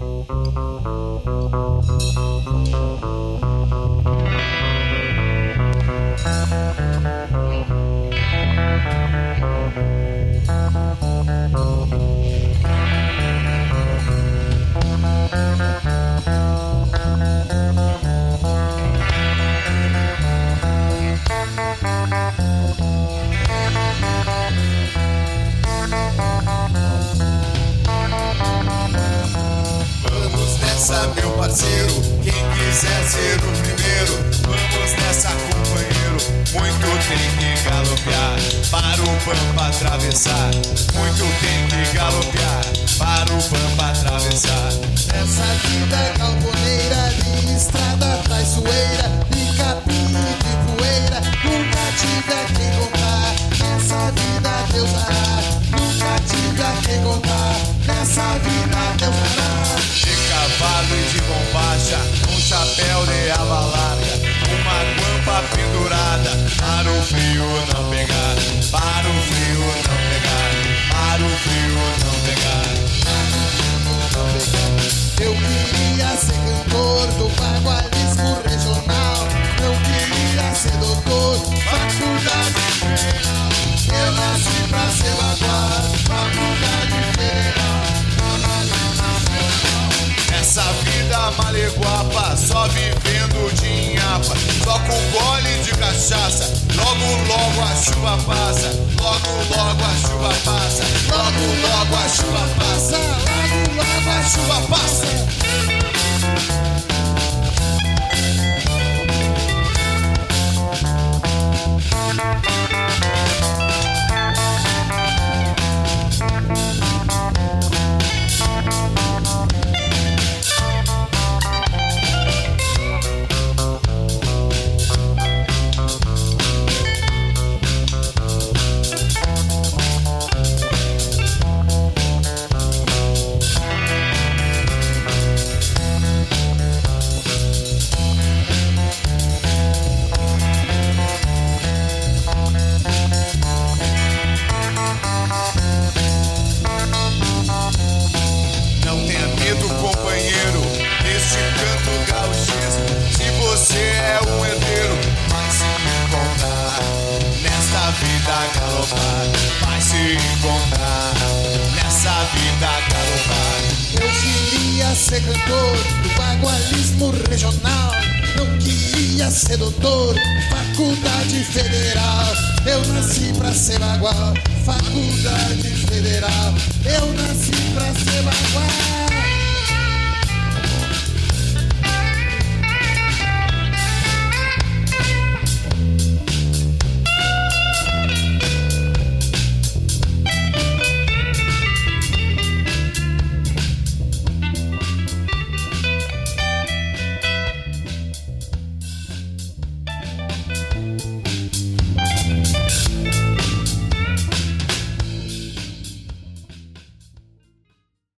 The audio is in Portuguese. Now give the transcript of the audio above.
Vamos parceiro. Quem quiser ser o primeiro, vamos nessa, companheiro. Muito tem que galopear para o pampa atravessar. Muito tem que galopear para o pampa atravessar. Essa vida galponeira maleguapa, só vivendo de inhapa, só com gole de cachaça. Logo, logo a chuva passa, logo, logo a chuva passa, logo, logo a chuva passa, logo, logo a chuva passa. Vai se encontrar nessa vida galopar. Eu queria ser cantor do bagualismo regional. Eu queria ser doutor, faculdade federal. Eu nasci pra ser bagual, faculdade federal. Eu nasci pra ser bagual.